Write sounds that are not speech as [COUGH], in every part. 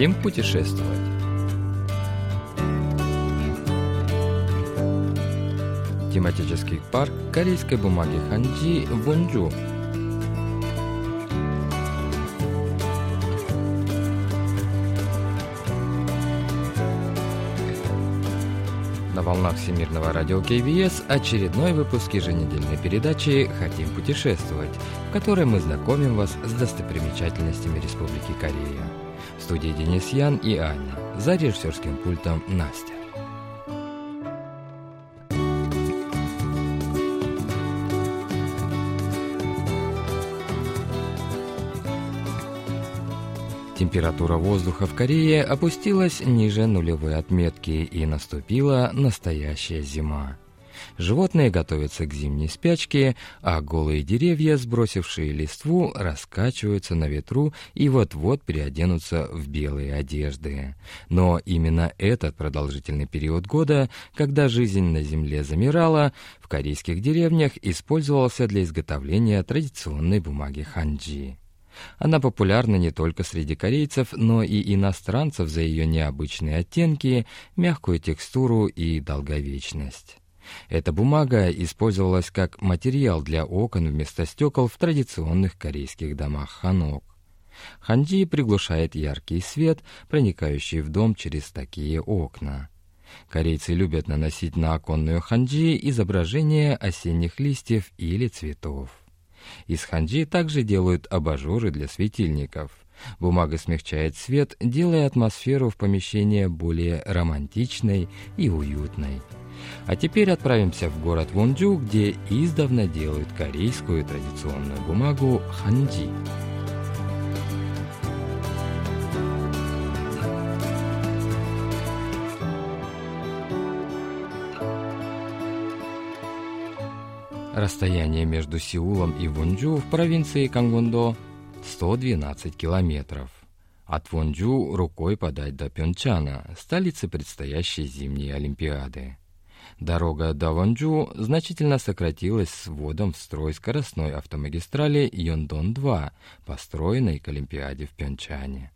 Хотим путешествовать. Тематический парк корейской бумаги Ханджи в Вонджу На волнах Всемирного радио КВС очередной выпуск еженедельной передачи «Хотим путешествовать», в которой мы знакомим вас с достопримечательностями Республики Корея. В студии Денис Ян и Аня. За режиссерским пультом Настя. Температура воздуха в Корее опустилась ниже нулевой отметки и наступила настоящая зима. Животные готовятся к зимней спячке, а голые деревья, сбросившие листву, раскачиваются на ветру и вот-вот переоденутся в белые одежды. Но именно этот продолжительный период года, когда жизнь на земле замирала, в корейских деревнях использовался для изготовления традиционной бумаги ханджи. Она популярна не только среди корейцев, но и иностранцев за ее необычные оттенки, мягкую текстуру и долговечность. Эта бумага использовалась как материал для окон вместо стекол в традиционных корейских домах ханок. Ханджи приглушает яркий свет, проникающий в дом через такие окна. Корейцы любят наносить на оконную ханджи изображения осенних листьев или цветов. Из ханджи также делают абажуры для светильников. Бумага смягчает свет, делая атмосферу в помещении более романтичной и уютной. А теперь отправимся в город Вонджу, где издавна делают корейскую традиционную бумагу ханджи. Расстояние между Сеулом и Вонджу в провинции Кангвондо 112 километров. От Вонджу рукой подать до Пьончана, столицы предстоящей зимней Олимпиады. Дорога до Вонджу значительно сократилась с вводом в строй скоростной автомагистрали Йондон-2, построенной к Олимпиаде в Пьончане.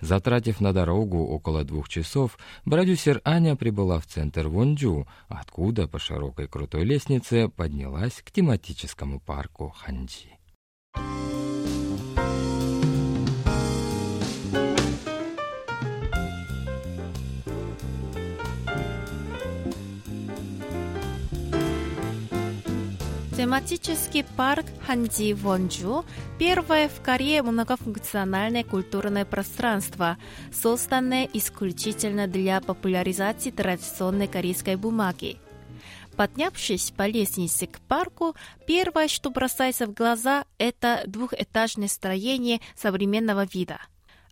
Затратив на дорогу около двух часов, продюсер Аня прибыла в центр Вонджу, откуда по широкой крутой лестнице поднялась к тематическому парку Ханджи. Тематический парк Ханджи Вонджу – первое в Корее многофункциональное культурное пространство, созданное исключительно для популяризации традиционной корейской бумаги. Поднявшись по лестнице к парку, первое, что бросается в глаза, это двухэтажное строение современного вида.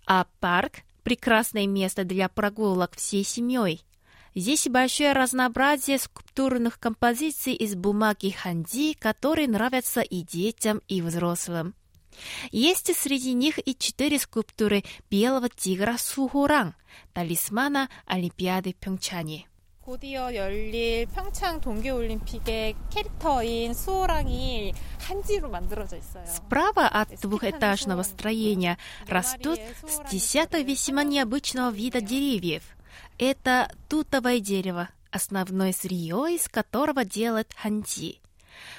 А парк – прекрасное место для прогулок всей семьей – Здесь большое разнообразие скульптурных композиций из бумаги ханди, которые нравятся и детям, и взрослым. Есть среди них и четыре скульптуры белого тигра Сухоранг, талисмана Олимпиады Пьончани. 곧이어 열릴 평창 동계올림픽의 캐릭터인 수호랑이 한지로 만들어져 있어요. Справа от двухэтажного строения растут с десяток весьма необычного вида деревьев – это тутовое дерево, основное сырье из которого делают ханти.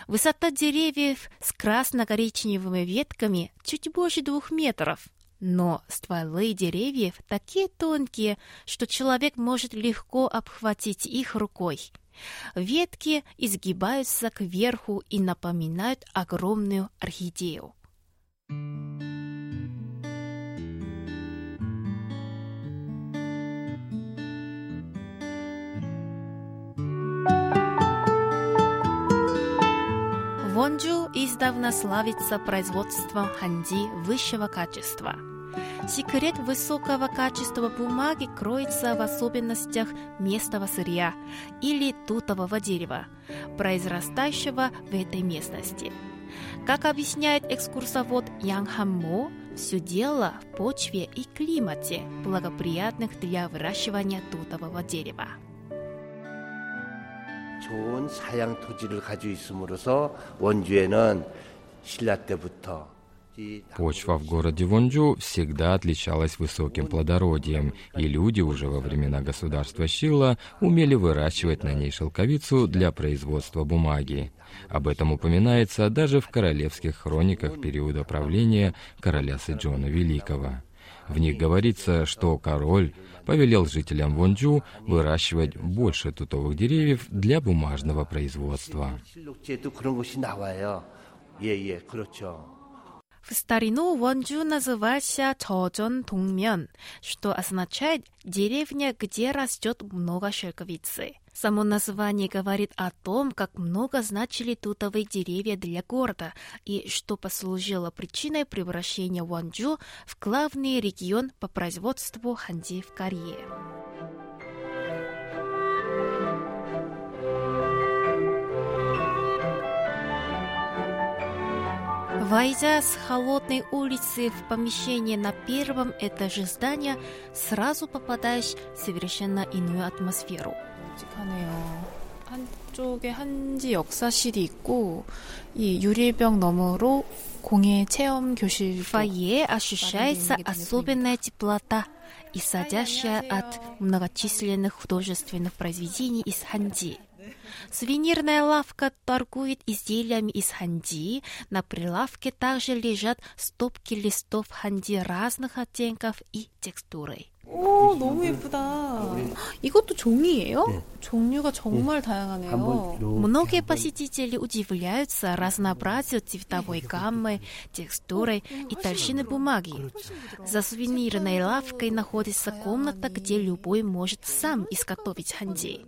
Высота деревьев с красно-коричневыми ветками чуть больше двух метров. Но стволы деревьев такие тонкие, что человек может легко обхватить их рукой. Ветки изгибаются кверху и напоминают огромную орхидею. Вонджу издавна славится производством ханди высшего качества. Секрет высокого качества бумаги кроется в особенностях местного сырья или тутового дерева, произрастающего в этой местности. Как объясняет экскурсовод Ян Хаммо, все дело в почве и климате, благоприятных для выращивания тутового дерева. 좋은 사양 토지를 가지고 있음으로써 원주에는 신라 때부터 Почва в городе Вонджу всегда отличалась высоким плодородием, и люди уже во времена государства Шила умели выращивать на ней шелковицу для производства бумаги. Об этом упоминается даже в королевских хрониках периода правления короля Сэджона Великого. В них говорится, что король повелел жителям Вонджу выращивать больше тутовых деревьев для бумажного производства. В старину Вонджу назывался Чожон Дongмyeon, что означает «деревня, где растет много шелковицы». Само название говорит о том, как много значили тутовые деревья для города и что послужило причиной превращения Вонджу в главный регион по производству ханди в Корее. Войдя с холодной улицы в помещение на первом этаже здания, сразу попадаешь в совершенно иную атмосферу. 묵직하네요. 한쪽에 한지 역사실이 있고 이 유리병 너머로 공예 체험 교실 В фойе ощущается особенная теплота, исходящая от многочисленных художественных произведений из ханди. Сувенирная лавка торгует изделиями из ханди. На прилавке также лежат стопки листов ханди разных оттенков и текстуры. 오 너무 예쁘다. 이것도 종이에요? 네. 종류가 정말 다양하네요. 한번 이렇게 Многие 한번 посетители удивляются разнообразию цветовой гаммы, текстуры и толщины бумаги. За сувенирной лавкой находится комната, где любой может сам изготовить ханди.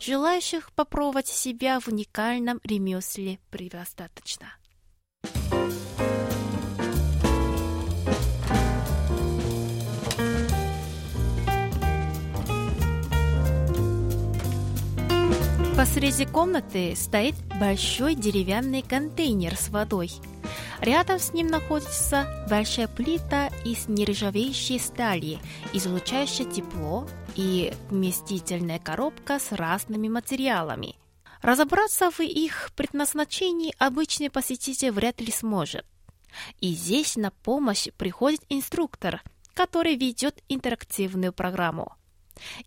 Желающих попробовать себя в уникальном ремесле предостаточно. Посреди комнаты стоит большой деревянный контейнер с водой. Рядом с ним находится большая плита из нержавеющей стали, излучающая тепло, и вместительная коробка с разными материалами. Разобраться в их предназначении обычный посетитель вряд ли сможет. И здесь на помощь приходит инструктор, который ведет интерактивную программу.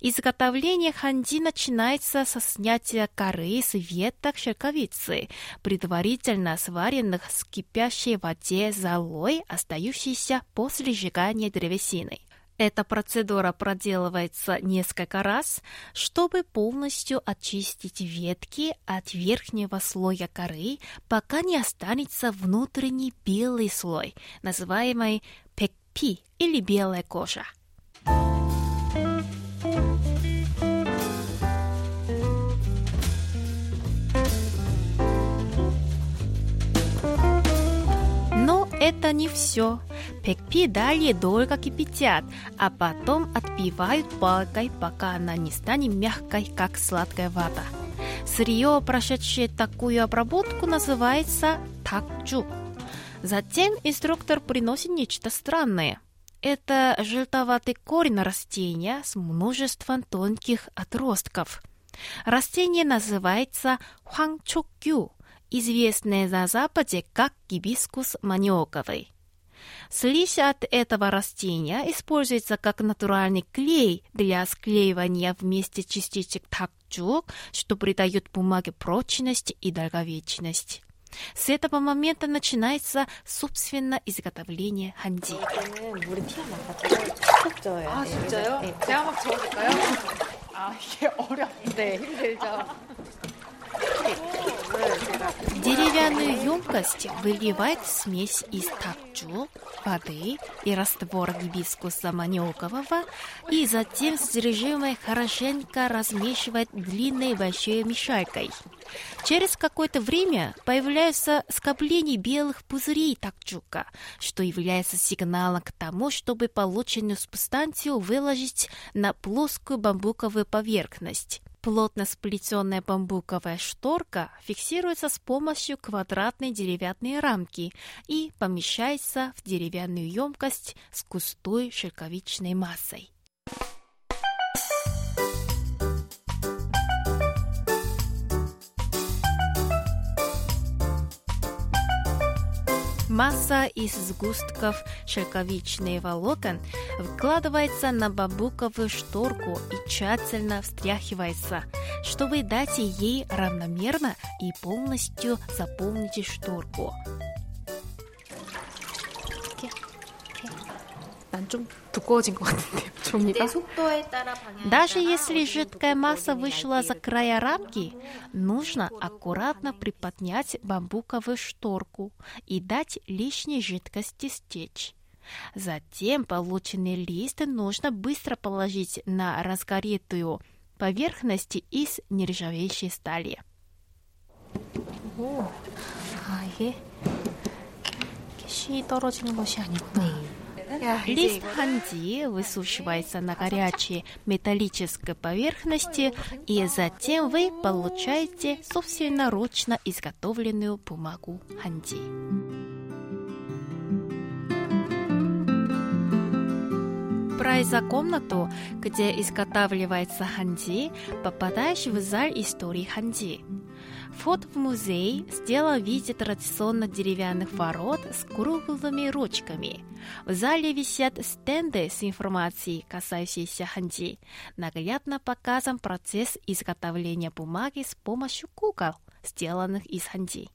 Изготовление ханди начинается со снятия коры с веток шелковицы, предварительно сваренных с кипящей воде золой, остающейся после сжигания древесины. Эта процедура проделывается несколько раз, чтобы полностью очистить ветки от верхнего слоя коры, пока не останется внутренний белый слой, называемый пекпи или белая кожа. Это не все. Пекпи далее долго кипятят, а потом отбивают палкой, пока она не станет мягкой, как сладкая вода. Сырье, прошедшее такую обработку, называется такчук. Затем инструктор приносит нечто странное. Это желтоватый корень растения с множеством тонких отростков. Растение называется хуангчокгю, известное на Западе как гибискус маниоковый. Слизь от этого растения используется как натуральный клей для склеивания вместе частичек такчук, что придает бумаге прочность и долговечность. С этого момента начинается, собственно, изготовление ханди. [LAUGHS] [LAUGHS] Деревянную емкость выливает смесь из такчу, воды и раствора гибискуса маниокового, и затем с режимой хорошенько размешивает длинной большой мешалькой. Через какое-то время появляются скопления белых пузырей такчука, что является сигналом к тому, чтобы полученную субстанцию выложить на плоскую бамбуковую поверхность. Плотно сплетенная бамбуковая шторка фиксируется с помощью квадратной деревянной рамки и помещается в деревянную емкость с густой шелковичной массой. Масса из сгустков шелковичных волокон вкладывается на бамбуковую шторку и тщательно встряхивается, чтобы дать ей равномерно и полностью заполнить шторку. 난 좀 두꺼워진 것 같은데요, 종이가? Даже если жидкая масса вышла за края рамки, нужно аккуратно приподнять бамбуковую шторку и дать лишней жидкости стечь. Затем полученный лист нужно быстро положить на разгоритую поверхность из нержавеющей стали. 아, 이게 이렇게 씨 떨어지는 것이 아니구나. 야, Лист ханди высушивается на горячей металлической поверхности, и затем вы получаете собственноручно изготовленную бумагу ханди. Пройдя комнату, где изготавливается ханди, попадаешь в зал истории ханди. Вход в музей сделан в виде традиционно деревянных ворот с круглыми ручками. В зале висят стенды с информацией, касающейся ханди. Наглядно показан процесс изготовления бумаги с помощью кукол, сделанных из ханди.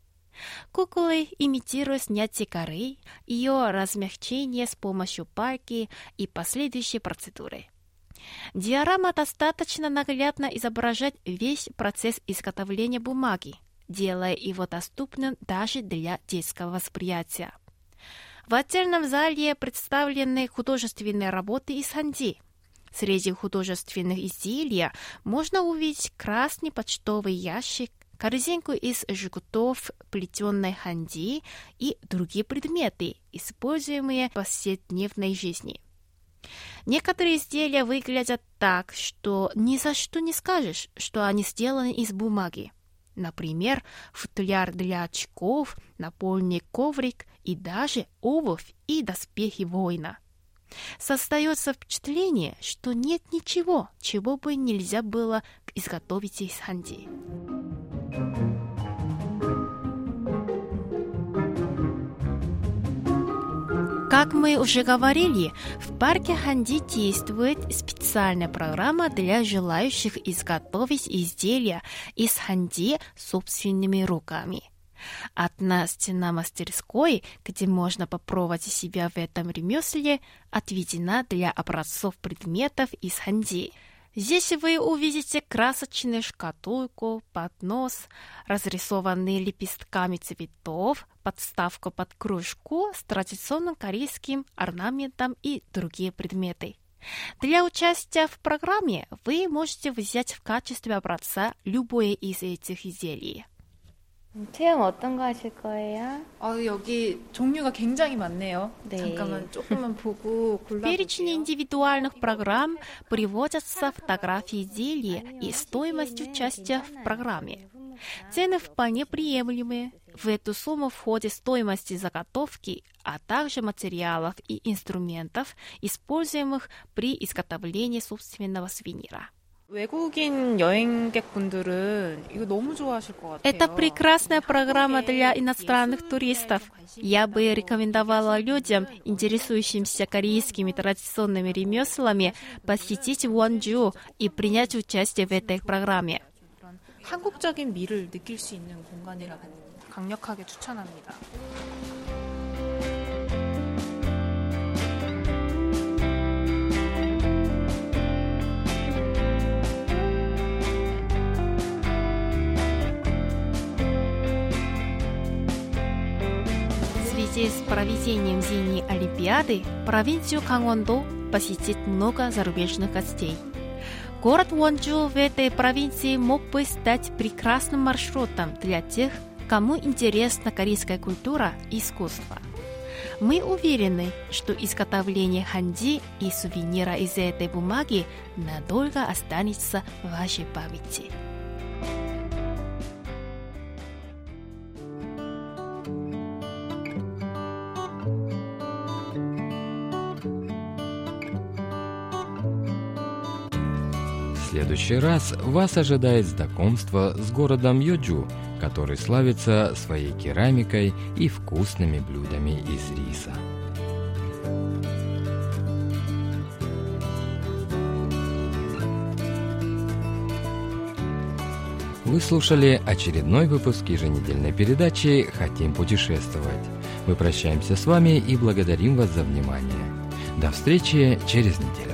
Куклы имитируют снятие коры, ее размягчение с помощью пальки и последующие процедуры. Диорама достаточно наглядно изображать весь процесс изготовления бумаги, делая его доступным даже для детского восприятия. В отдельном зале представлены художественные работы из ханди. Среди художественных изделий можно увидеть красный почтовый ящик, корзинку из жгутов плетеной ханди и другие предметы, используемые в повседневной жизни. Некоторые изделия выглядят так, что ни за что не скажешь, что они сделаны из бумаги. Например, футляр для очков, напольный коврик и даже обувь и доспехи воина. Создается впечатление, что нет ничего, чего бы нельзя было изготовить из ханди. Как мы уже говорили, в парке Ханди действует специальная программа для желающих изготовить изделия из ханди собственными руками. Одна стена мастерской, где можно попробовать себя в этом ремесле, отведена для образцов предметов из ханди – Здесь вы увидите красочную шкатулку, поднос, разрисованный лепестками цветов, подставку под кружку с традиционным корейским орнаментом и другие предметы. Для участия в программе вы можете взять в качестве образца любое из этих изделий. 체험 어떤 거 하실 거예요? 아, 여기 종류가 굉장히 많네요. 네. 잠깐만 조금만 보고 В 골라볼게요. перечне индивидуальных программ приводятся фотографии изделия и стоимость участия в программе. Цены вполне приемлемые. В эту сумму входит стоимость заготовки, а также материалов и инструментов, используемых при изготовлении собственного сувенира. 외국인 여행객분들은 이거 너무 좋아하실 것 같아요. Это прекрасная программа для иностранных туристов. Я бы рекомендовала людям, интересующимся корейскими традиционными ремеслами, посетить Вонджу и принять участие в этой программе. 그런 한국적인 미를 느낄 수 있는 공간이라 강력하게 추천합니다. Связи с проведением зимней Олимпиады провинцию Кангондо посетит много зарубежных гостей. Город Вонджу в этой провинции мог бы стать прекрасным маршрутом для тех, кому интересна корейская культура и искусство. Мы уверены, что изготовление ханди и сувенира из этой бумаги надолго останется в вашей памяти. Следующий раз вас ожидает знакомство с городом Йоджу, который славится своей керамикой и вкусными блюдами из риса. Вы слушали очередной выпуск еженедельной передачи «Хотим путешествовать». Мы прощаемся с вами и благодарим вас за внимание. До встречи через неделю.